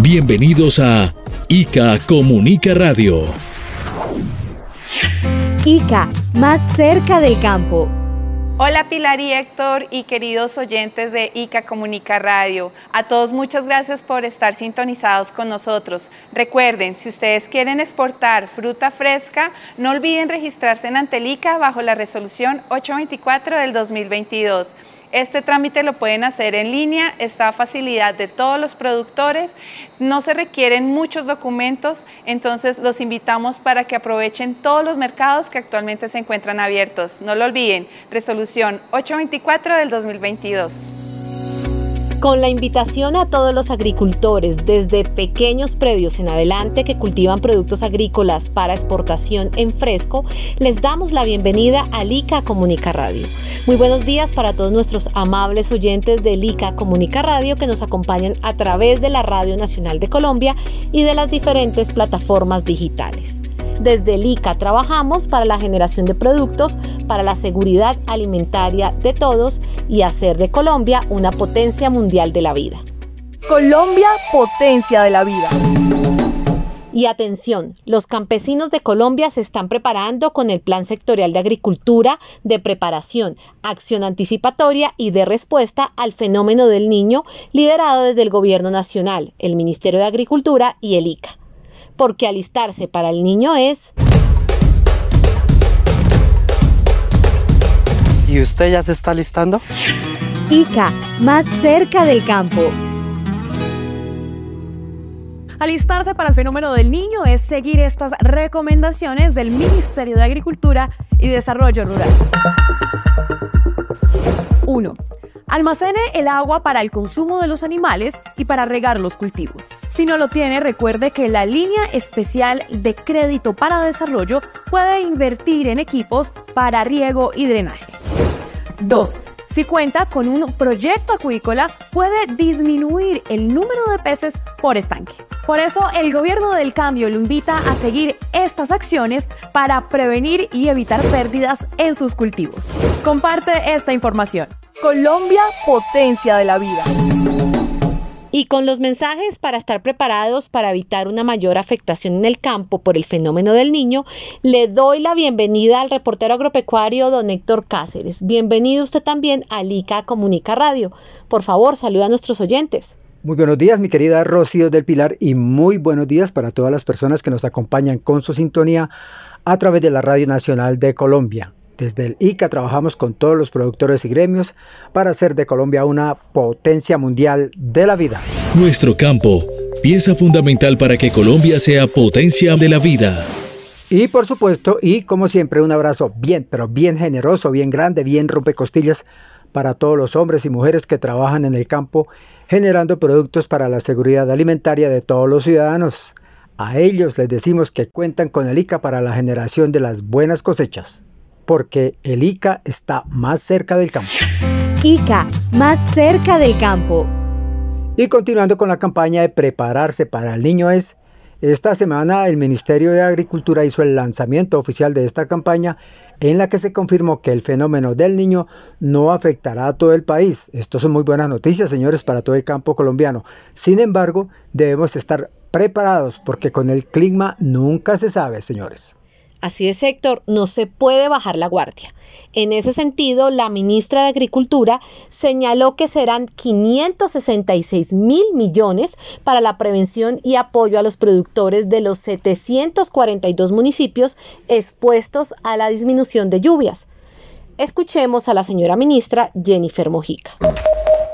Bienvenidos a ICA Comunica Radio. ICA, más cerca del campo. Hola Pilar y Héctor y queridos oyentes de ICA Comunica Radio. A todos muchas gracias por estar sintonizados con nosotros. Recuerden, si ustedes quieren exportar fruta fresca, no olviden registrarse en Antelica bajo la resolución 824 del 2022. Este trámite lo pueden hacer en línea, está a facilidad de todos los productores, no se requieren muchos documentos, entonces los invitamos para que aprovechen todos los mercados que actualmente se encuentran abiertos. No lo olviden, resolución 824 del 2022 con la invitación a todos los agricultores desde pequeños predios en adelante que cultivan productos agrícolas para exportación en fresco, les damos la bienvenida a Lica Comunica Radio. Muy buenos días para todos nuestros amables oyentes de Lica Comunica Radio que nos acompañan a través de la Radio Nacional de Colombia y de las diferentes plataformas digitales. Desde el ICA trabajamos para la generación de productos para la seguridad alimentaria de todos y hacer de Colombia una potencia mundial de la vida. Colombia, potencia de la vida. Y atención, los campesinos de Colombia se están preparando con el Plan Sectorial de Agricultura de preparación, acción anticipatoria y de respuesta al fenómeno del niño liderado desde el Gobierno Nacional, el Ministerio de Agricultura y el ICA porque alistarse para el niño es... ¿Y usted ya se está alistando? ICA, más cerca del campo. Alistarse para el fenómeno del niño es seguir estas recomendaciones del Ministerio de Agricultura y Desarrollo Rural. 1. Almacene el agua para el consumo de los animales y para regar los cultivos. Si no lo tiene, recuerde que la línea especial de crédito para desarrollo puede invertir en equipos para riego y drenaje. 2. Si cuenta con un proyecto acuícola, puede disminuir el número de peces por estanque. Por eso, el gobierno del cambio lo invita a seguir estas acciones para prevenir y evitar pérdidas en sus cultivos. Comparte esta información. Colombia, potencia de la vida. Y con los mensajes para estar preparados para evitar una mayor afectación en el campo por el fenómeno del niño, le doy la bienvenida al reportero agropecuario don Héctor Cáceres. Bienvenido usted también a Lica Comunica Radio. Por favor, saluda a nuestros oyentes. Muy buenos días, mi querida Rocío del Pilar, y muy buenos días para todas las personas que nos acompañan con su sintonía a través de la Radio Nacional de Colombia. Desde el ICA trabajamos con todos los productores y gremios para hacer de Colombia una potencia mundial de la vida. Nuestro campo, pieza fundamental para que Colombia sea potencia de la vida. Y por supuesto, y como siempre, un abrazo bien, pero bien generoso, bien grande, bien rompecostillas para todos los hombres y mujeres que trabajan en el campo generando productos para la seguridad alimentaria de todos los ciudadanos. A ellos les decimos que cuentan con el ICA para la generación de las buenas cosechas porque el ICA está más cerca del campo. ICA, más cerca del campo. Y continuando con la campaña de prepararse para el niño es, esta semana el Ministerio de Agricultura hizo el lanzamiento oficial de esta campaña en la que se confirmó que el fenómeno del niño no afectará a todo el país. Esto son muy buenas noticias, señores, para todo el campo colombiano. Sin embargo, debemos estar preparados porque con el clima nunca se sabe, señores. Así es, Héctor, no se puede bajar la guardia. En ese sentido, la ministra de Agricultura señaló que serán 566 mil millones para la prevención y apoyo a los productores de los 742 municipios expuestos a la disminución de lluvias. Escuchemos a la señora ministra Jennifer Mojica.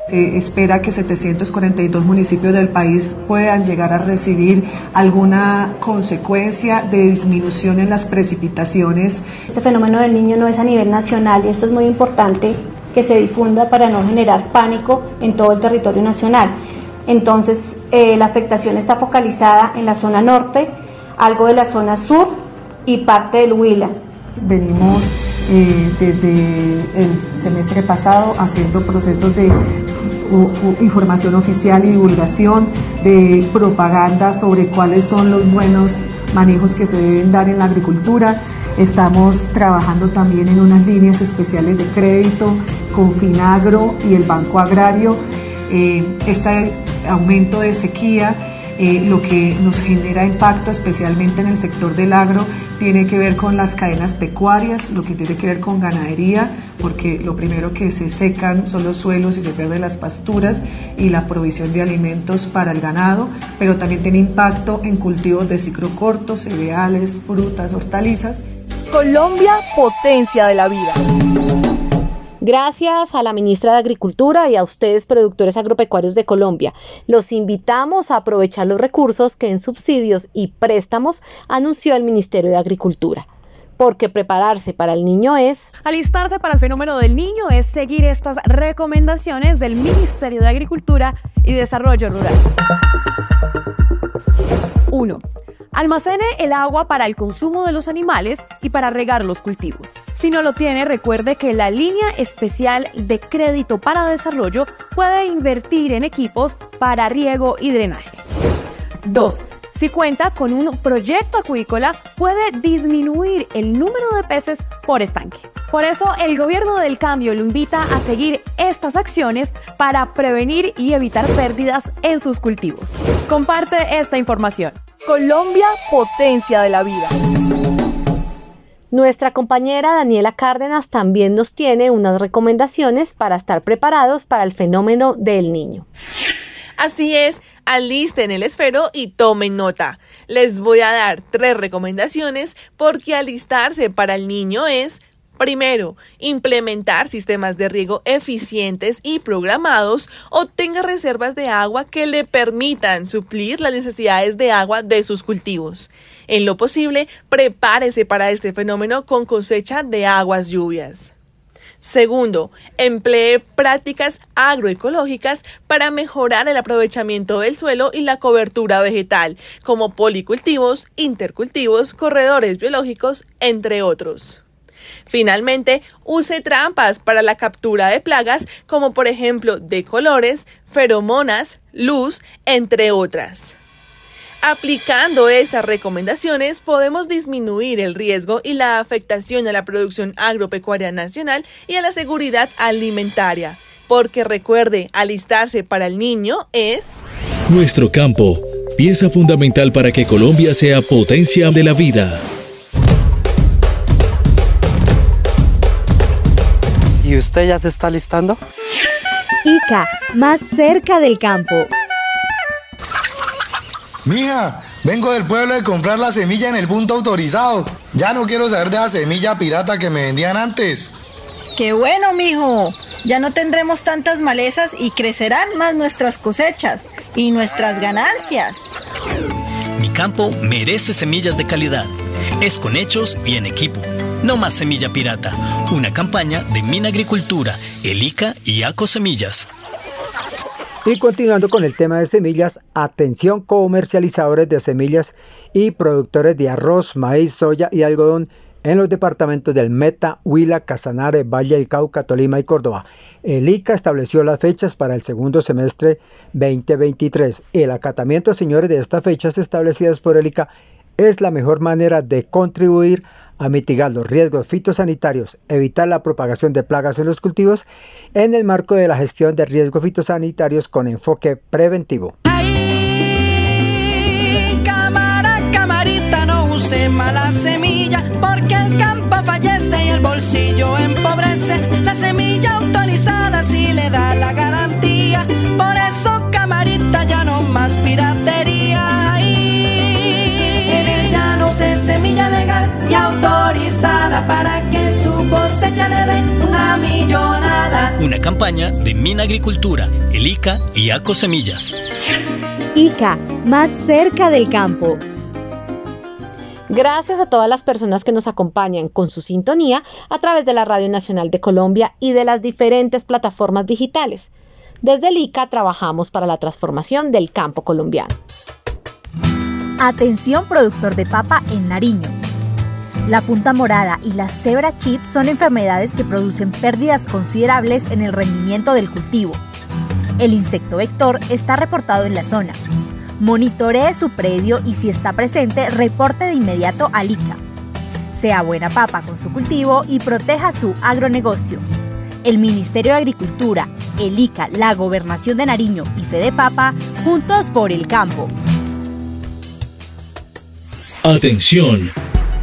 Se espera que 742 municipios del país puedan llegar a recibir alguna consecuencia de disminución en las precipitaciones. Este fenómeno del niño no es a nivel nacional y esto es muy importante que se difunda para no generar pánico en todo el territorio nacional. Entonces, eh, la afectación está focalizada en la zona norte, algo de la zona sur y parte del Huila. Venimos eh, desde el semestre pasado haciendo procesos de información oficial y divulgación, de propaganda sobre cuáles son los buenos manejos que se deben dar en la agricultura. Estamos trabajando también en unas líneas especiales de crédito con Finagro y el Banco Agrario. Eh, este aumento de sequía eh, lo que nos genera impacto especialmente en el sector del agro tiene que ver con las cadenas pecuarias, lo que tiene que ver con ganadería, porque lo primero que se secan son los suelos y se pierden las pasturas y la provisión de alimentos para el ganado, pero también tiene impacto en cultivos de ciclo corto, cereales, frutas, hortalizas. Colombia, potencia de la vida. Gracias a la ministra de Agricultura y a ustedes, productores agropecuarios de Colombia. Los invitamos a aprovechar los recursos que en subsidios y préstamos anunció el Ministerio de Agricultura. Porque prepararse para el niño es... Alistarse para el fenómeno del niño es seguir estas recomendaciones del Ministerio de Agricultura y Desarrollo Rural. 1. Almacene el agua para el consumo de los animales y para regar los cultivos. Si no lo tiene, recuerde que la línea especial de crédito para desarrollo puede invertir en equipos para riego y drenaje. 2. Si cuenta con un proyecto acuícola, puede disminuir el número de peces por estanque. Por eso, el gobierno del cambio lo invita a seguir estas acciones para prevenir y evitar pérdidas en sus cultivos. Comparte esta información. Colombia, potencia de la vida. Nuestra compañera Daniela Cárdenas también nos tiene unas recomendaciones para estar preparados para el fenómeno del niño. Así es, alisten el esfero y tomen nota. Les voy a dar tres recomendaciones porque alistarse para el niño es Primero, implementar sistemas de riego eficientes y programados o tenga reservas de agua que le permitan suplir las necesidades de agua de sus cultivos. En lo posible, prepárese para este fenómeno con cosecha de aguas lluvias. Segundo, emplee prácticas agroecológicas para mejorar el aprovechamiento del suelo y la cobertura vegetal, como policultivos, intercultivos, corredores biológicos, entre otros. Finalmente, use trampas para la captura de plagas como por ejemplo de colores, feromonas, luz, entre otras. Aplicando estas recomendaciones podemos disminuir el riesgo y la afectación a la producción agropecuaria nacional y a la seguridad alimentaria. Porque recuerde, alistarse para el niño es... Nuestro campo, pieza fundamental para que Colombia sea potencia de la vida. ¿Y usted ya se está listando? ICA, más cerca del campo. Mija, vengo del pueblo de comprar la semilla en el punto autorizado. Ya no quiero saber de la semilla pirata que me vendían antes. Qué bueno, mijo. Ya no tendremos tantas malezas y crecerán más nuestras cosechas y nuestras ganancias. Mi campo merece semillas de calidad. Es con hechos y en equipo. No más semilla pirata. Una campaña de Mina Agricultura, El ICA y ACO Semillas. Y continuando con el tema de semillas, atención comercializadores de semillas y productores de arroz, maíz, soya y algodón en los departamentos del Meta, Huila, Casanare, Valle del Cauca, Tolima y Córdoba. El ICA estableció las fechas para el segundo semestre 2023. El acatamiento, señores, de estas fechas establecidas por el ICA es la mejor manera de contribuir a mitigar los riesgos fitosanitarios, evitar la propagación de plagas en los cultivos en el marco de la gestión de riesgos fitosanitarios con enfoque preventivo. Cámara, camarita, no use mala semilla, porque el campo fallece y el bolsillo empobrece. La semilla autorizada le da para que su cosecha le dé una millonada. Una campaña de Mina Agricultura, el ICA y ACO Semillas. ICA, más cerca del campo. Gracias a todas las personas que nos acompañan con su sintonía a través de la Radio Nacional de Colombia y de las diferentes plataformas digitales. Desde el ICA trabajamos para la transformación del campo colombiano. Atención productor de papa en Nariño. La punta morada y la cebra chip son enfermedades que producen pérdidas considerables en el rendimiento del cultivo. El insecto vector está reportado en la zona. Monitoree su predio y si está presente, reporte de inmediato al ICA. Sea buena papa con su cultivo y proteja su agronegocio. El Ministerio de Agricultura, el ICA, la Gobernación de Nariño y Fede Papa, juntos por el campo. Atención,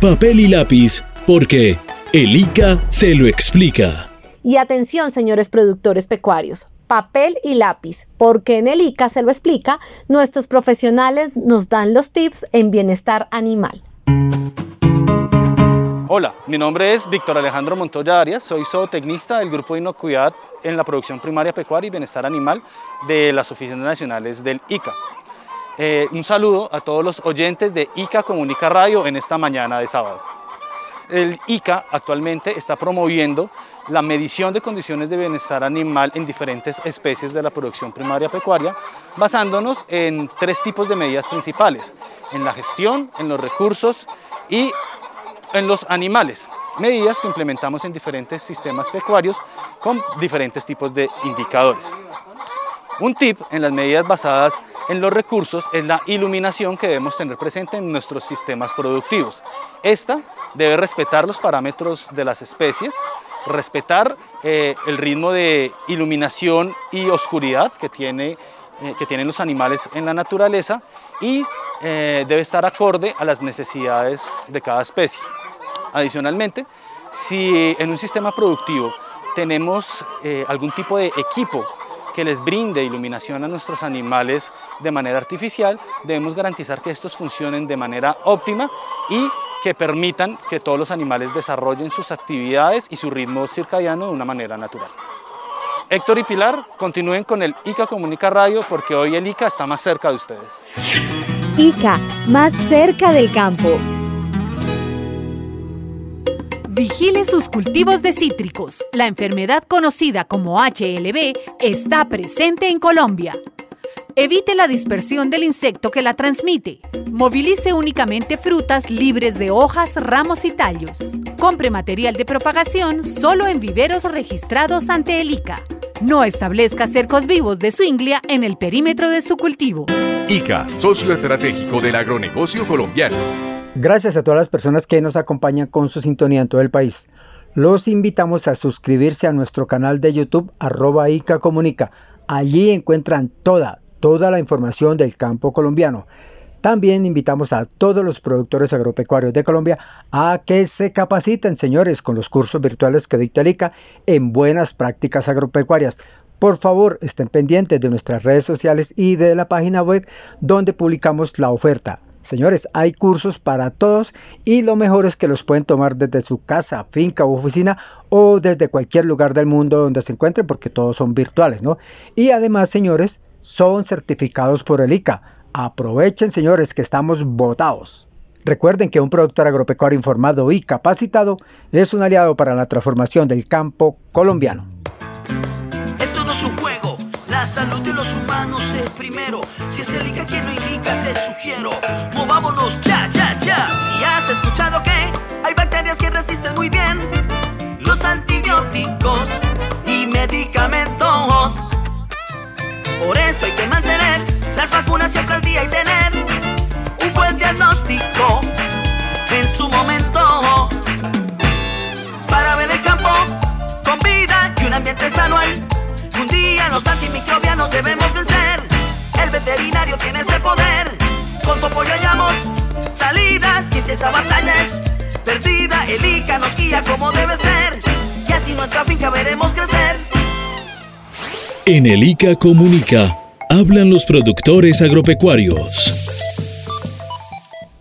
papel y lápiz, porque el ICA se lo explica. Y atención, señores productores pecuarios, papel y lápiz, porque en el ICA se lo explica, nuestros profesionales nos dan los tips en bienestar animal. Hola, mi nombre es Víctor Alejandro Montoya Arias, soy zootecnista del Grupo de Inocuidad en la producción primaria pecuaria y bienestar animal de las oficinas nacionales del ICA. Eh, un saludo a todos los oyentes de ICA Comunica Radio en esta mañana de sábado. El ICA actualmente está promoviendo la medición de condiciones de bienestar animal en diferentes especies de la producción primaria pecuaria, basándonos en tres tipos de medidas principales, en la gestión, en los recursos y en los animales, medidas que implementamos en diferentes sistemas pecuarios con diferentes tipos de indicadores. Un tip en las medidas basadas en los recursos es la iluminación que debemos tener presente en nuestros sistemas productivos. Esta debe respetar los parámetros de las especies, respetar eh, el ritmo de iluminación y oscuridad que, tiene, eh, que tienen los animales en la naturaleza y eh, debe estar acorde a las necesidades de cada especie. Adicionalmente, si en un sistema productivo tenemos algún tipo de equipo que les brinde iluminación a nuestros animales de manera artificial, debemos garantizar que estos funcionen de manera óptima y que permitan que todos los animales desarrollen sus actividades y su ritmo circadiano de una manera natural. Héctor y Pilar, continúen con el ICA Comunica Radio porque hoy el ICA está más cerca de ustedes. ICA, más cerca del campo. Vigile sus cultivos de cítricos. La enfermedad conocida como HLB está presente en Colombia. Evite la dispersión del insecto que la transmite. Movilice únicamente frutas libres de hojas, ramos y tallos. Compre material de propagación solo en viveros registrados ante el ICA. No establezca cercos vivos de su inglia en el perímetro de su cultivo. ICA, socio estratégico del agronegocio colombiano. Gracias a todas las personas que nos acompañan con su sintonía en todo el país. Los invitamos a suscribirse a nuestro canal de YouTube arroba ICA Comunica. Allí encuentran toda, toda la información del campo colombiano. También invitamos a todos los productores agropecuarios de Colombia a que se capaciten, señores, con los cursos virtuales que dicta el ICA en buenas prácticas agropecuarias. Por favor, estén pendientes de nuestras redes sociales y de la página web donde publicamos la oferta. Señores, hay cursos para todos y lo mejor es que los pueden tomar desde su casa, finca u oficina o desde cualquier lugar del mundo donde se encuentren porque todos son virtuales, ¿no? Y además, señores, son certificados por el ICA. Aprovechen, señores, que estamos votados. Recuerden que un productor agropecuario informado y capacitado es un aliado para la transformación del campo colombiano. Esto no es un juego, la salud de los humanos es primero. Si es el ICA Y has escuchado que hay bacterias que resisten muy bien los antibióticos y medicamentos. Por eso hay que mantener las vacunas siempre al día y tener un buen diagnóstico en su momento. Para ver el campo con vida y un ambiente sano un día los antimicrobianos debemos vencer. El veterinario tiene ese poder con tu apoyo hallamos siente esa batalla es perdida, el ICA nos guía como debe ser, y así nuestra finca veremos crecer. En el ICA Comunica, hablan los productores agropecuarios.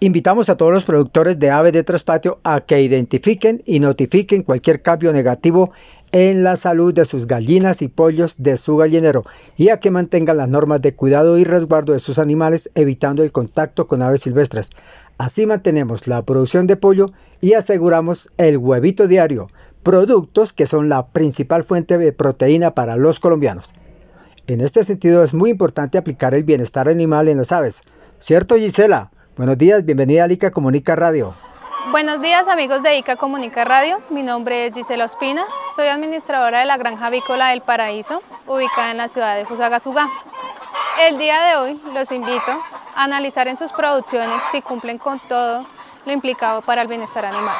Invitamos a todos los productores de ave de traspatio a que identifiquen y notifiquen cualquier cambio negativo en la salud de sus gallinas y pollos de su gallinero y a que mantengan las normas de cuidado y resguardo de sus animales evitando el contacto con aves silvestres. Así mantenemos la producción de pollo y aseguramos el huevito diario, productos que son la principal fuente de proteína para los colombianos. En este sentido es muy importante aplicar el bienestar animal en las aves. ¿Cierto Gisela? Buenos días, bienvenida a ICA Comunica Radio. Buenos días amigos de ICA Comunica Radio, mi nombre es Gisela Ospina, soy administradora de la Granja Avícola del Paraíso, ubicada en la ciudad de Fusagasugá. El día de hoy los invito a analizar en sus producciones si cumplen con todo lo implicado para el bienestar animal.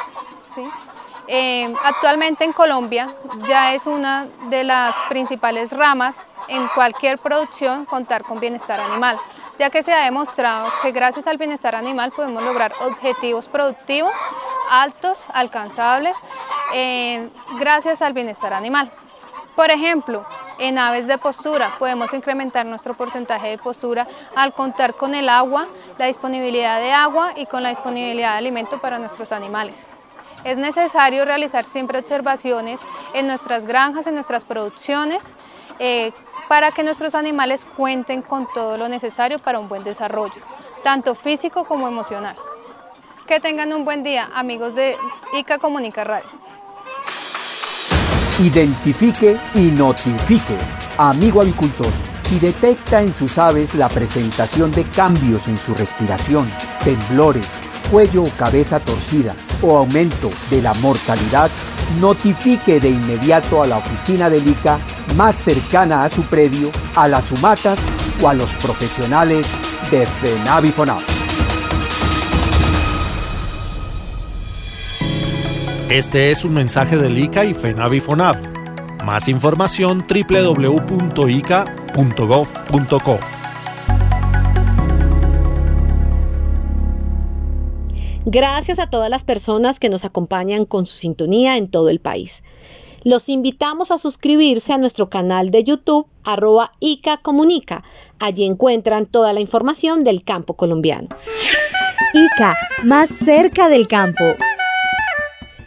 Eh, actualmente en Colombia ya es una de las principales ramas en cualquier producción contar con bienestar animal, ya que se ha demostrado que gracias al bienestar animal podemos lograr objetivos productivos altos, alcanzables, eh, gracias al bienestar animal. Por ejemplo, en aves de postura podemos incrementar nuestro porcentaje de postura al contar con el agua, la disponibilidad de agua y con la disponibilidad de alimento para nuestros animales. Es necesario realizar siempre observaciones en nuestras granjas, en nuestras producciones, eh, para que nuestros animales cuenten con todo lo necesario para un buen desarrollo, tanto físico como emocional. Que tengan un buen día, amigos de ICA Comunica Radio. Identifique y notifique. Amigo avicultor, si detecta en sus aves la presentación de cambios en su respiración, temblores, cuello o cabeza torcida o aumento de la mortalidad, notifique de inmediato a la oficina del ICA más cercana a su predio, a las humatas o a los profesionales de FENAVIFONAV. Este es un mensaje del ICA y FENAVIFONAV. Más información www.ica.gov.co. Gracias a todas las personas que nos acompañan con su sintonía en todo el país. Los invitamos a suscribirse a nuestro canal de YouTube arroba ICA Comunica. Allí encuentran toda la información del campo colombiano. ICA, más cerca del campo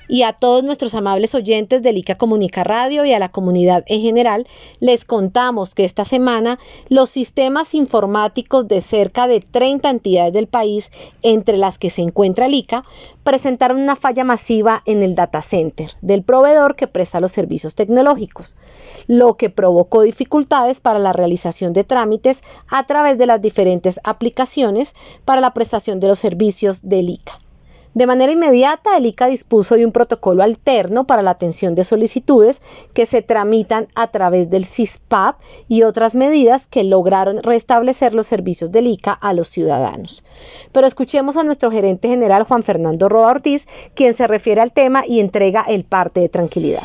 y a todos nuestros amables oyentes de ICA Comunica Radio y a la comunidad en general, les contamos que esta semana los sistemas informáticos de cerca de 30 entidades del país, entre las que se encuentra ICA, presentaron una falla masiva en el data center del proveedor que presta los servicios tecnológicos, lo que provocó dificultades para la realización de trámites a través de las diferentes aplicaciones para la prestación de los servicios del ICA. De manera inmediata, el ICA dispuso de un protocolo alterno para la atención de solicitudes que se tramitan a través del CISPAP y otras medidas que lograron restablecer los servicios del ICA a los ciudadanos. Pero escuchemos a nuestro gerente general Juan Fernando Roa Ortiz, quien se refiere al tema y entrega el parte de tranquilidad.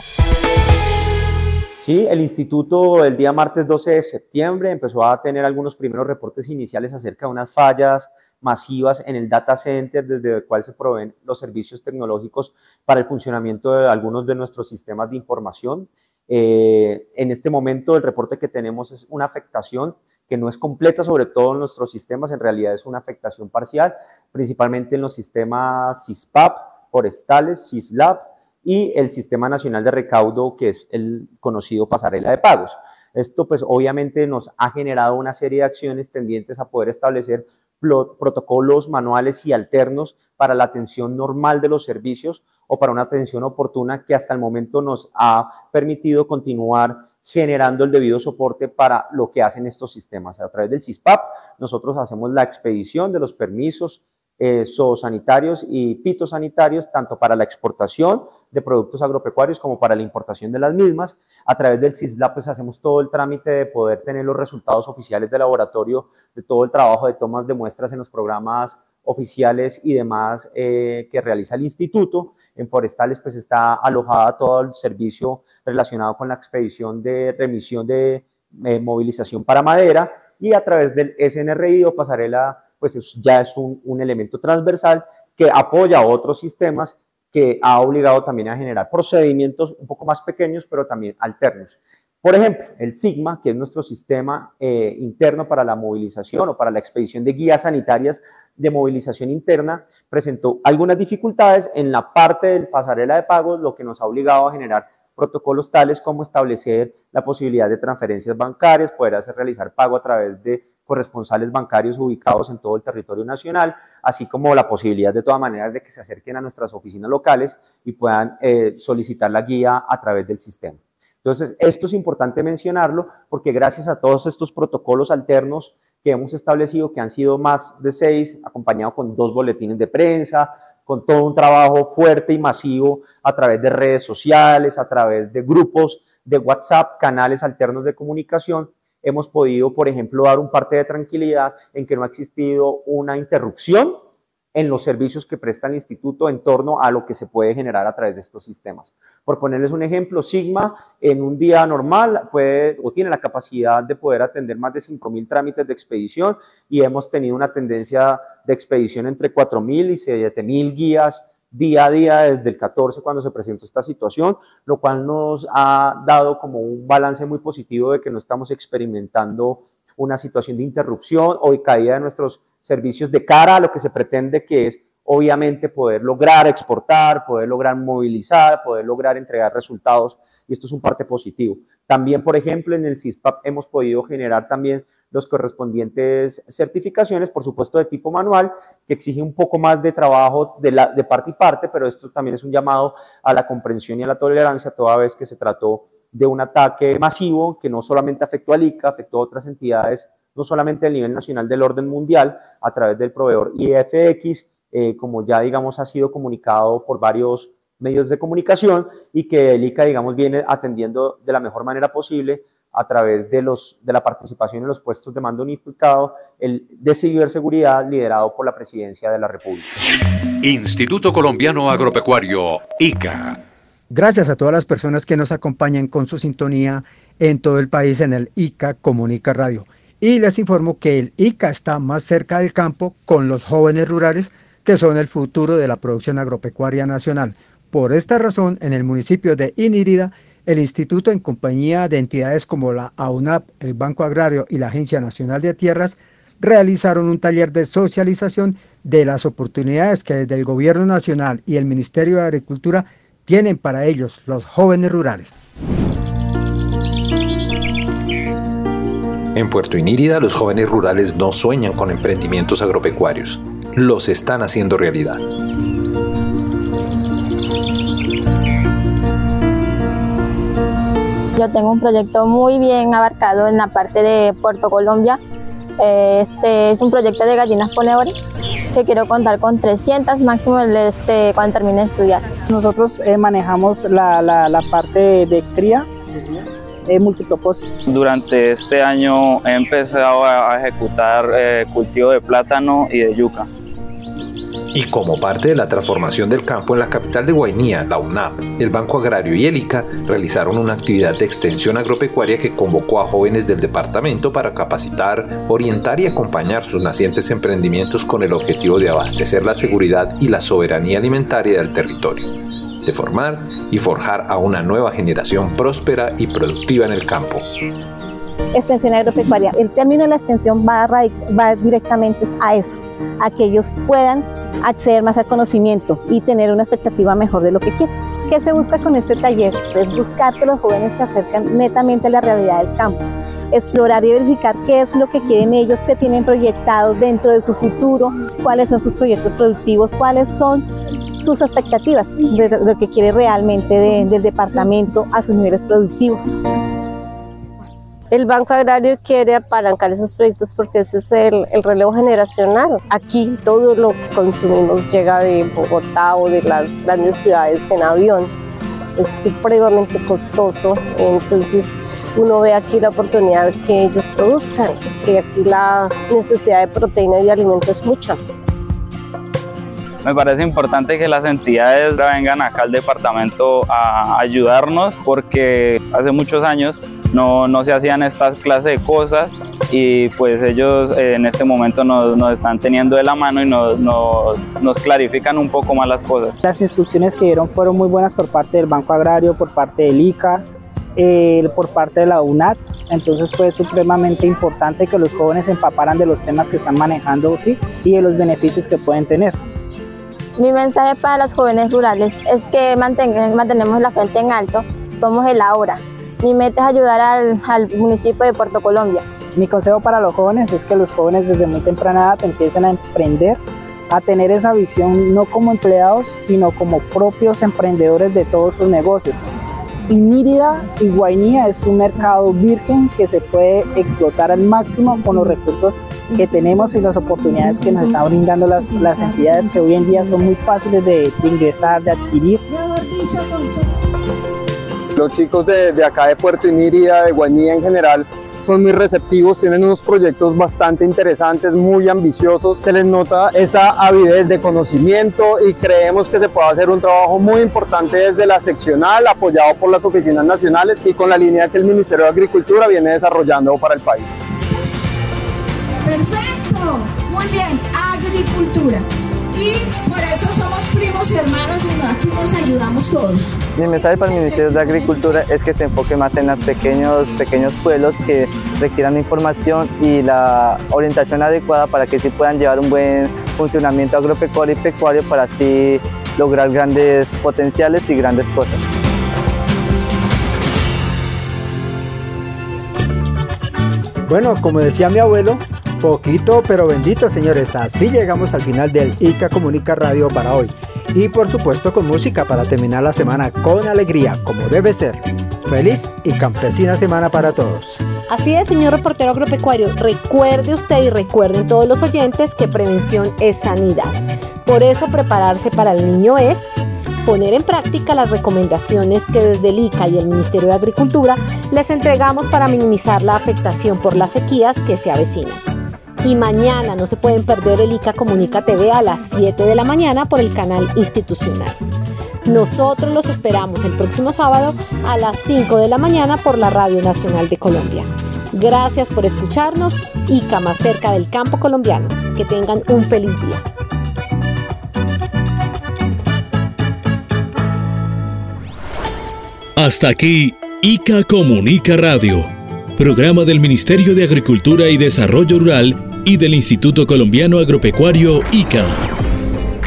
Sí, el instituto el día martes 12 de septiembre empezó a tener algunos primeros reportes iniciales acerca de unas fallas masivas en el data center desde el cual se proveen los servicios tecnológicos para el funcionamiento de algunos de nuestros sistemas de información. Eh, en este momento el reporte que tenemos es una afectación que no es completa sobre todo en nuestros sistemas, en realidad es una afectación parcial, principalmente en los sistemas CISPAP, forestales, CISLAB y el Sistema Nacional de Recaudo, que es el conocido pasarela de pagos. Esto pues obviamente nos ha generado una serie de acciones tendientes a poder establecer protocolos manuales y alternos para la atención normal de los servicios o para una atención oportuna que hasta el momento nos ha permitido continuar generando el debido soporte para lo que hacen estos sistemas. A través del CISPAP nosotros hacemos la expedición de los permisos, eh, zoosanitarios y fitosanitarios, tanto para la exportación de productos agropecuarios como para la importación de las mismas. A través del CISLA, pues hacemos todo el trámite de poder tener los resultados oficiales de laboratorio de todo el trabajo de tomas de muestras en los programas oficiales y demás eh, que realiza el instituto. En forestales pues está alojada todo el servicio relacionado con la expedición de remisión de eh, movilización para madera y a través del SNRI o pasarela pues ya es un, elemento transversal que apoya a otros sistemas que ha obligado también a generar procedimientos un poco más pequeños, pero también alternos. Por ejemplo, el SIGMA, que es nuestro sistema eh, interno para la movilización o para la expedición de guías sanitarias de movilización interna, presentó algunas dificultades en la parte del pasarela de pagos, lo que nos ha obligado a generar protocolos tales como establecer la posibilidad de transferencias bancarias, poder hacer realizar pago a través de corresponsales bancarios ubicados en todo el territorio nacional, así como la posibilidad de todas maneras de que se acerquen a nuestras oficinas locales y puedan eh, solicitar la guía a través del sistema. Entonces, esto es importante mencionarlo porque gracias a todos estos protocolos alternos que hemos establecido, que han sido más de seis, acompañado con dos boletines de prensa, con todo un trabajo fuerte y masivo a través de redes sociales, a través de grupos de WhatsApp, canales alternos de comunicación, hemos podido, por ejemplo, dar un parte de tranquilidad en que no ha existido una interrupción en los servicios que presta el instituto en torno a lo que se puede generar a través de estos sistemas. Por ponerles un ejemplo, Sigma en un día normal puede o tiene la capacidad de poder atender más de 5.000 trámites de expedición y hemos tenido una tendencia de expedición entre 4.000 y 7.000 guías día a día desde el 14 cuando se presentó esta situación, lo cual nos ha dado como un balance muy positivo de que no estamos experimentando una situación de interrupción o de caída de nuestros servicios de cara a lo que se pretende que es obviamente poder lograr exportar, poder lograr movilizar, poder lograr entregar resultados y esto es un parte positivo. También, por ejemplo, en el CISPAP hemos podido generar también los correspondientes certificaciones, por supuesto de tipo manual, que exige un poco más de trabajo de, la, de parte y parte, pero esto también es un llamado a la comprensión y a la tolerancia toda vez que se trató de un ataque masivo que no solamente afectó al ICA, afectó a otras entidades, no solamente a nivel nacional del orden mundial, a través del proveedor IFX, eh, como ya digamos ha sido comunicado por varios medios de comunicación y que el ICA digamos viene atendiendo de la mejor manera posible a través de, los, de la participación en los puestos de mando unificado el de ciberseguridad liderado por la Presidencia de la República. Instituto Colombiano Agropecuario, ICA. Gracias a todas las personas que nos acompañan con su sintonía en todo el país en el ICA Comunica Radio. Y les informo que el ICA está más cerca del campo con los jóvenes rurales que son el futuro de la producción agropecuaria nacional. Por esta razón, en el municipio de Inírida, el instituto en compañía de entidades como la AUNAP, el Banco Agrario y la Agencia Nacional de Tierras realizaron un taller de socialización de las oportunidades que desde el Gobierno Nacional y el Ministerio de Agricultura tienen para ellos, los jóvenes rurales. En Puerto Inírida, los jóvenes rurales no sueñan con emprendimientos agropecuarios los están haciendo realidad. Yo tengo un proyecto muy bien abarcado en la parte de Puerto Colombia. Este es un proyecto de gallinas ponedoras que quiero contar con 300 máximo este, cuando termine de estudiar. Nosotros eh, manejamos la, la, parte de cría eh, multipropósito. Durante este año he empezado a ejecutar eh, cultivo de plátano y de yuca. Y como parte de la transformación del campo en la capital de Guainía, la UNAP, el Banco Agrario y el ICA realizaron una actividad de extensión agropecuaria que convocó a jóvenes del departamento para capacitar, orientar y acompañar sus nacientes emprendimientos con el objetivo de abastecer la seguridad y la soberanía alimentaria del territorio, de formar y forjar a una nueva generación próspera y productiva en el campo extensión agropecuaria. El término de la extensión va, directamente a eso, a que ellos puedan acceder más al conocimiento y tener una expectativa mejor de lo que quieren. ¿Qué se busca con este taller? Es buscar que los jóvenes se acerquen netamente a la realidad del campo, explorar y verificar qué es lo que quieren ellos, qué tienen proyectado dentro de su futuro, cuáles son sus proyectos productivos, cuáles son sus expectativas de lo que quiere realmente del departamento a sus niveles productivos. El Banco Agrario quiere apalancar esos proyectos porque ese es el, relevo generacional. Aquí todo lo que consumimos llega de Bogotá o de las grandes ciudades en avión. Es supremamente costoso, entonces uno ve aquí la oportunidad que ellos produzcan, que aquí la necesidad de proteína y de alimento es mucha. Me parece importante que las entidades vengan acá al departamento a ayudarnos porque hace muchos años no, no se hacían estas clases de cosas y pues ellos eh, en este momento nos, nos, están teniendo de la mano y nos, nos, nos, clarifican un poco más las cosas. Las instrucciones que dieron fueron muy buenas por parte del Banco Agrario, por parte del ICA, eh, por parte de la UNAT, entonces fue supremamente importante que los jóvenes se empaparan de los temas que están manejando ¿sí? y de los beneficios que pueden tener. Mi mensaje para los jóvenes rurales es que mantenemos la frente en alto, somos el ahora, mi meta es ayudar al, municipio de Puerto Colombia. Mi consejo para los jóvenes es que los jóvenes desde muy temprana edad empiecen a emprender, a tener esa visión no como empleados, sino como propios emprendedores de todos sus negocios. Inírida y Guainía es un mercado virgen que se puede explotar al máximo con los recursos que tenemos y las oportunidades que nos están brindando las, las entidades que hoy en día son muy fáciles de, ingresar, de adquirir. Los chicos de, de acá de Puerto Inírida, de Guainía en general, son muy receptivos, tienen unos proyectos bastante interesantes, muy ambiciosos, se les nota esa avidez de conocimiento y creemos que se puede hacer un trabajo muy importante desde la seccional, apoyado por las oficinas nacionales y con la línea que el Ministerio de Agricultura viene desarrollando para el país. Perfecto, muy bien, agricultura y por eso somos primos y hermanos y aquí nos ayudamos todos. Mi mensaje para el Ministerio de Agricultura es que se enfoque más en los pequeños, pequeños pueblos que requieran información y la orientación adecuada para que sí puedan llevar un buen funcionamiento agropecuario y pecuario para así lograr grandes potenciales y grandes cosas. Bueno, como decía mi abuelo, Poquito pero bendito señores, así llegamos al final del ICA Comunica Radio para hoy. Y por supuesto con música para terminar la semana con alegría, como debe ser. Feliz y campesina semana para todos. Así es, señor reportero agropecuario. Recuerde usted y recuerden todos los oyentes que prevención es sanidad. Por eso prepararse para el niño es poner en práctica las recomendaciones que desde el ICA y el Ministerio de Agricultura les entregamos para minimizar la afectación por las sequías que se avecinan. Y mañana no se pueden perder el ICA Comunica TV a las 7 de la mañana por el canal institucional. Nosotros los esperamos el próximo sábado a las 5 de la mañana por la Radio Nacional de Colombia. Gracias por escucharnos ICA más cerca del campo colombiano. Que tengan un feliz día. Hasta aquí, ICA Comunica Radio, programa del Ministerio de Agricultura y Desarrollo Rural y del Instituto Colombiano Agropecuario ICA.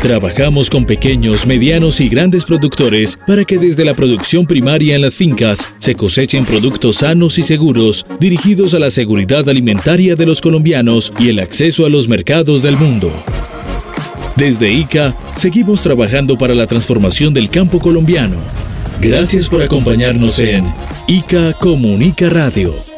Trabajamos con pequeños, medianos y grandes productores para que desde la producción primaria en las fincas se cosechen productos sanos y seguros dirigidos a la seguridad alimentaria de los colombianos y el acceso a los mercados del mundo. Desde ICA seguimos trabajando para la transformación del campo colombiano. Gracias por acompañarnos en ICA Comunica Radio.